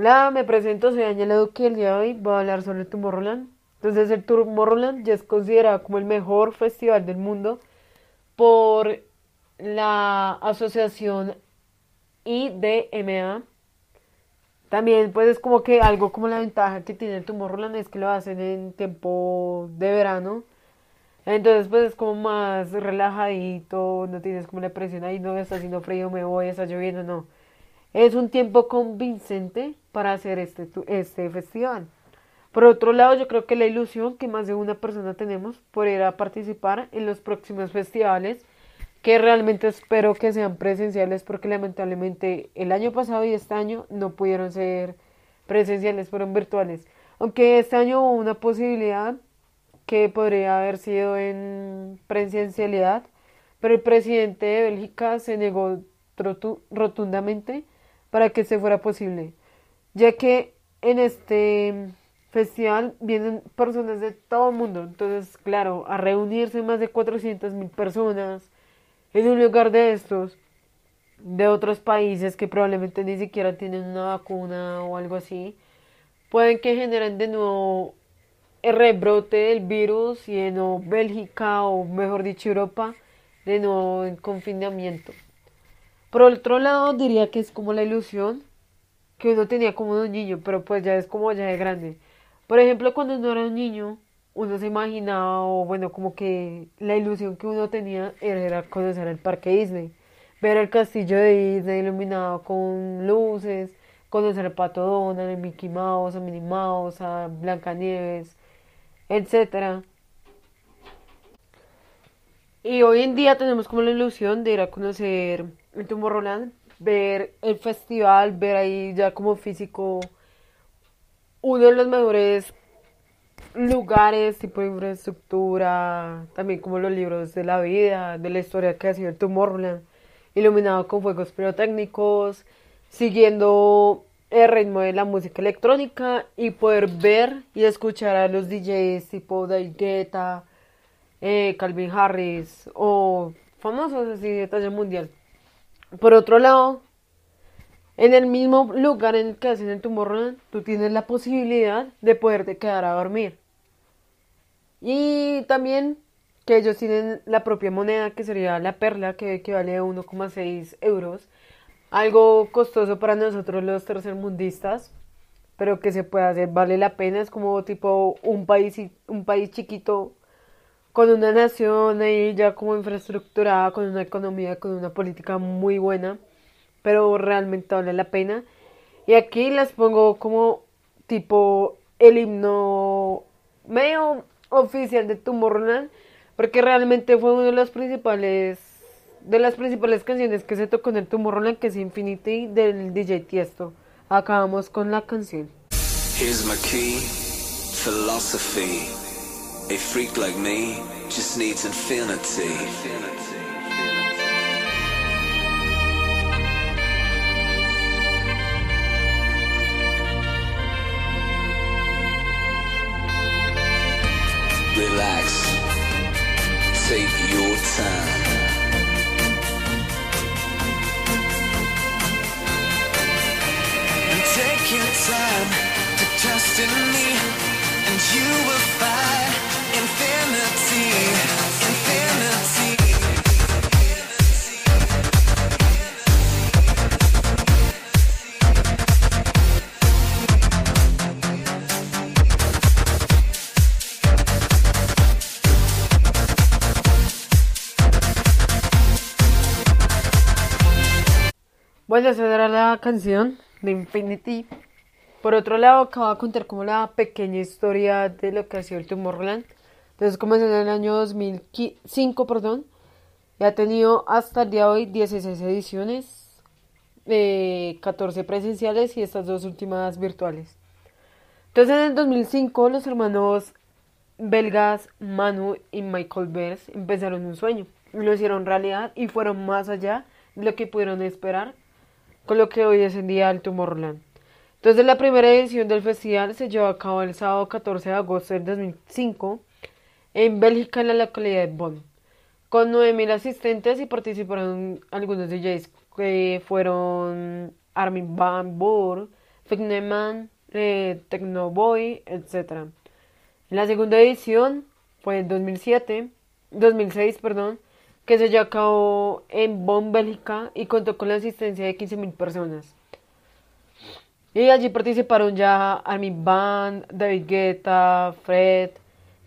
Hola, me presento, soy Ángela Duque y el día de hoy voy a hablar sobre Tomorrowland. Entonces el Tomorrowland ya es considerado como el mejor festival del mundo por la asociación IDMA. También pues es como que algo como la ventaja que tiene el Tomorrowland es que lo hacen en tiempo de verano. Entonces pues es como más relajadito, no tienes como la presión ahí, no está haciendo frío, me voy, está lloviendo, no. Es un tiempo convincente para hacer este, este festival. Por otro lado, yo creo que la ilusión que más de una persona tenemos por ir a participar en los próximos festivales, que realmente espero que sean presenciales porque lamentablemente el año pasado y este año no pudieron ser presenciales, fueron virtuales. Aunque este año hubo una posibilidad que podría haber sido en presencialidad, pero el presidente de Bélgica se negó rotundamente para que se fuera posible, ya que en este festival vienen personas de todo el mundo, entonces claro, a reunirse más de 400 mil personas en un lugar de estos, de otros países que probablemente ni siquiera tienen una vacuna o algo así, pueden que generen de nuevo el rebrote del virus y nuevo Bélgica o mejor dicho Europa de nuevo en confinamiento. Por otro lado, diría que es como la ilusión que uno tenía como un niño, pero pues ya es como ya de grande. Por ejemplo, cuando uno era un niño, uno se imaginaba, o bueno, como que la ilusión que uno tenía era conocer el parque Disney, ver el castillo de Disney iluminado con luces, conocer el Pato Donald, el Mickey Mouse, a Minnie Mouse, a Blancanieves, etcétera. Y hoy en día tenemos como la ilusión de ir a conocer en Tomorrowland, ver el festival, ver ahí ya como físico uno de los mejores lugares, tipo de infraestructura, también como los libros de la vida, de la historia que ha sido el Tomorrowland, iluminado con fuegos pirotécnicos, siguiendo el ritmo de la música electrónica y poder ver y escuchar a los DJs tipo David Guetta, eh, Calvin Harris o famosos así de talla mundial. Por otro lado, en el mismo lugar en el que hacen el Tomorrowland, tú tienes la posibilidad de poderte quedar a dormir. Y también que ellos tienen la propia moneda, que sería la perla, que equivale a 1,6 euros. Algo costoso para nosotros los tercermundistas, pero que se puede hacer, vale la pena. Es como tipo un país, un país chiquito con una nación ahí ya como infraestructurada, con una economía, con una política muy buena, pero realmente vale la pena. Y aquí les pongo como tipo el himno medio oficial de Tomorrowland, porque realmente fue uno de los principales de las principales canciones que se tocó en el Tomorrowland, que es Infinity del DJ Tiesto. Acabamos con la canción. Here's my key, philosophy. A freak like me just needs infinity. Relax. Take your time. Take your time to trust in me, and you will find. Bueno, esa era la canción de Infinity. Por otro lado, acabo de contar como la pequeña historia de lo que ha sido el Tomorrowland. Entonces comenzó en el año 2005, perdón, y ha tenido hasta el día de hoy 16 ediciones, eh, 14 presenciales y estas dos últimas virtuales. Entonces en el 2005 los hermanos belgas Manu y Michael Bers empezaron un sueño, lo hicieron realidad y fueron más allá de lo que pudieron esperar con lo que hoy es en día el Tomorrowland. Entonces la primera edición del festival se llevó a cabo el sábado 14 de agosto del 2005 en Bélgica, en la localidad de Bonn, con 9.000 asistentes y participaron algunos DJs que fueron Armin Van Buur, Tecnoman, eh, Tecnoboy, etc. La segunda edición fue en 2007, 2006, perdón, que se llevó a cabo en Bonn, Bélgica y contó con la asistencia de 15.000 personas. Y allí participaron ya Armin Van, David Guetta, Fred,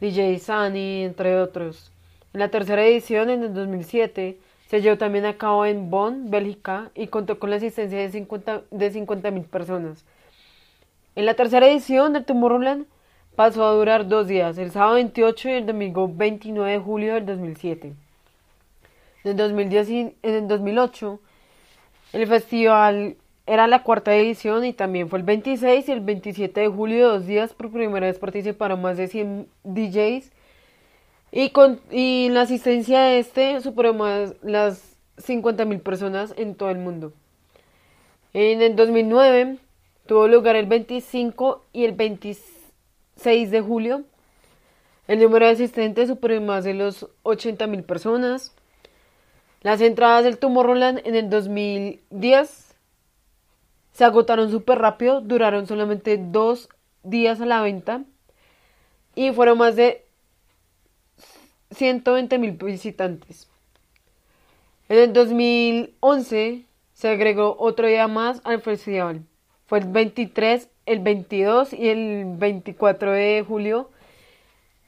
DJ Sunny, entre otros. En la tercera edición, en el 2007, se llevó también a cabo en Bonn, Bélgica, y contó con la asistencia de 50.000 de 50 personas. En la tercera edición de Tomorrowland pasó a durar dos días, el sábado 28 y el domingo 29 de julio del 2007. En el, 2010 en el 2008, el festival era la cuarta edición y también fue el 26 y el 27 de julio, dos días por primera vez participaron más de 100 DJs y, con, y la asistencia de este superó más las 50.000 personas en todo el mundo. En el 2009 tuvo lugar el 25 y el 26 de julio. El número de asistentes superó más de los 80.000 personas. Las entradas del Tomorrowland en el 2010 se agotaron súper rápido, duraron solamente dos días a la venta y fueron más de 120 mil visitantes. En el 2011 se agregó otro día más al festival. Fue el 23, el 22 y el 24 de julio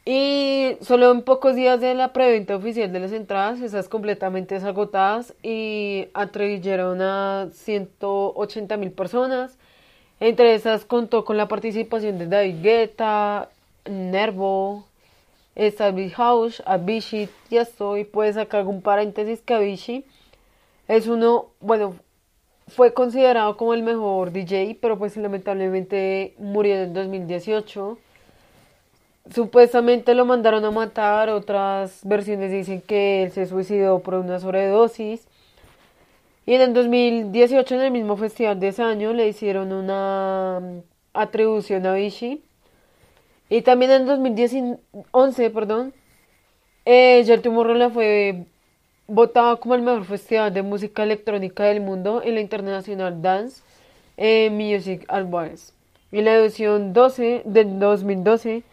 y solo en pocos días de la preventa oficial de las entradas, esas completamente agotadas y atribuyeron a 180 mil personas. Entre esas contó con la participación de David Guetta, Nervo, Establish House, Avicii, ya estoy, pues acá hago un paréntesis que Avicii es uno, bueno, fue considerado como el mejor DJ, pero pues lamentablemente murió en 2018 Supuestamente lo mandaron a matar, otras versiones dicen que él se suicidó por una sobredosis. Y en el 2018, en el mismo festival de ese año, le hicieron una mm, atribución a Vichy. Y también en el 2011, perdón, eh, Tomorrowland fue votado como el mejor festival de música electrónica del mundo en la International Dance eh, Music Awards. Y la edición 12 del 2012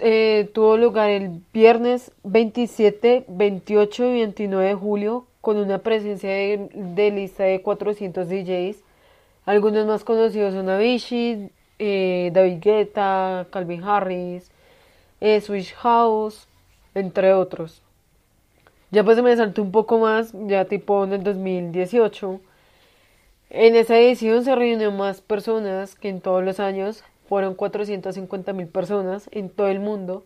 eh, tuvo lugar el viernes 27, 28 y 29 de julio con una presencia de, lista de 400 DJs. Algunos más conocidos son Avicii, eh, David Guetta, Calvin Harris, eh, Switch House, entre otros. Ya pues me saltó un poco más, ya tipo en el 2018. En esa edición se reunió más personas que en todos los años, fueron 450 mil personas en todo el mundo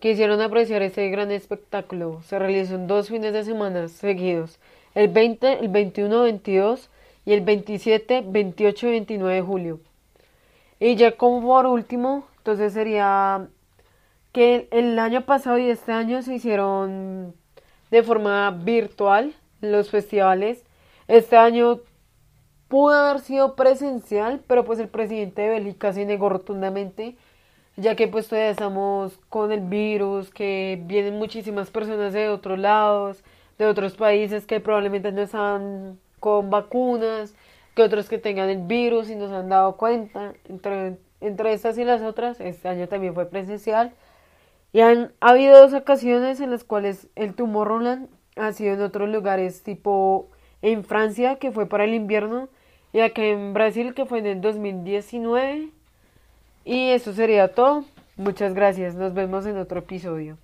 que hicieron apreciar este gran espectáculo. Se realizó en dos fines de semana seguidos, el 20, el 21, 22 y el 27, 28 y 29 de julio. Y ya como por último, entonces sería que el año pasado y este año se hicieron de forma virtual los festivales. Este año pudo haber sido presencial, pero pues el presidente de Bélgica se negó rotundamente, ya que pues todavía estamos con el virus, que vienen muchísimas personas de otros lados, de otros países que probablemente no están con vacunas, que otros que tengan el virus y nos han dado cuenta, entre, entre estas y las otras, este año también fue presencial. Y han habido dos ocasiones en las cuales el tumor Roland ha sido en otros lugares, tipo en Francia, que fue para el invierno, y acá en Brasil que fue en el 2019. Y eso sería todo. Muchas gracias. Nos vemos en otro episodio.